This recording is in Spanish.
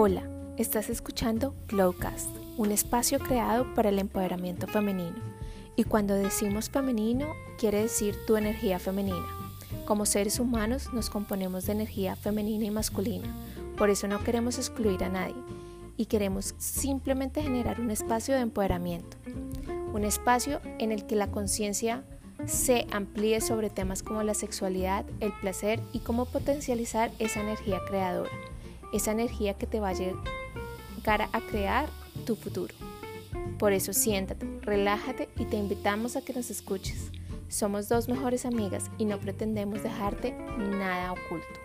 Hola, estás escuchando Glowcast, un espacio creado para el empoderamiento femenino. Y cuando decimos femenino, quiere decir tu energía femenina. Como seres humanos nos componemos de energía femenina y masculina, por eso no queremos excluir a nadie y queremos simplemente generar un espacio de empoderamiento, un espacio en el que la conciencia se amplíe sobre temas como la sexualidad, el placer y cómo potencializar esa energía creadora esa energía que te va a llegar a crear tu futuro. Por eso siéntate, relájate y te invitamos a que nos escuches. Somos dos mejores amigas y no pretendemos dejarte nada oculto.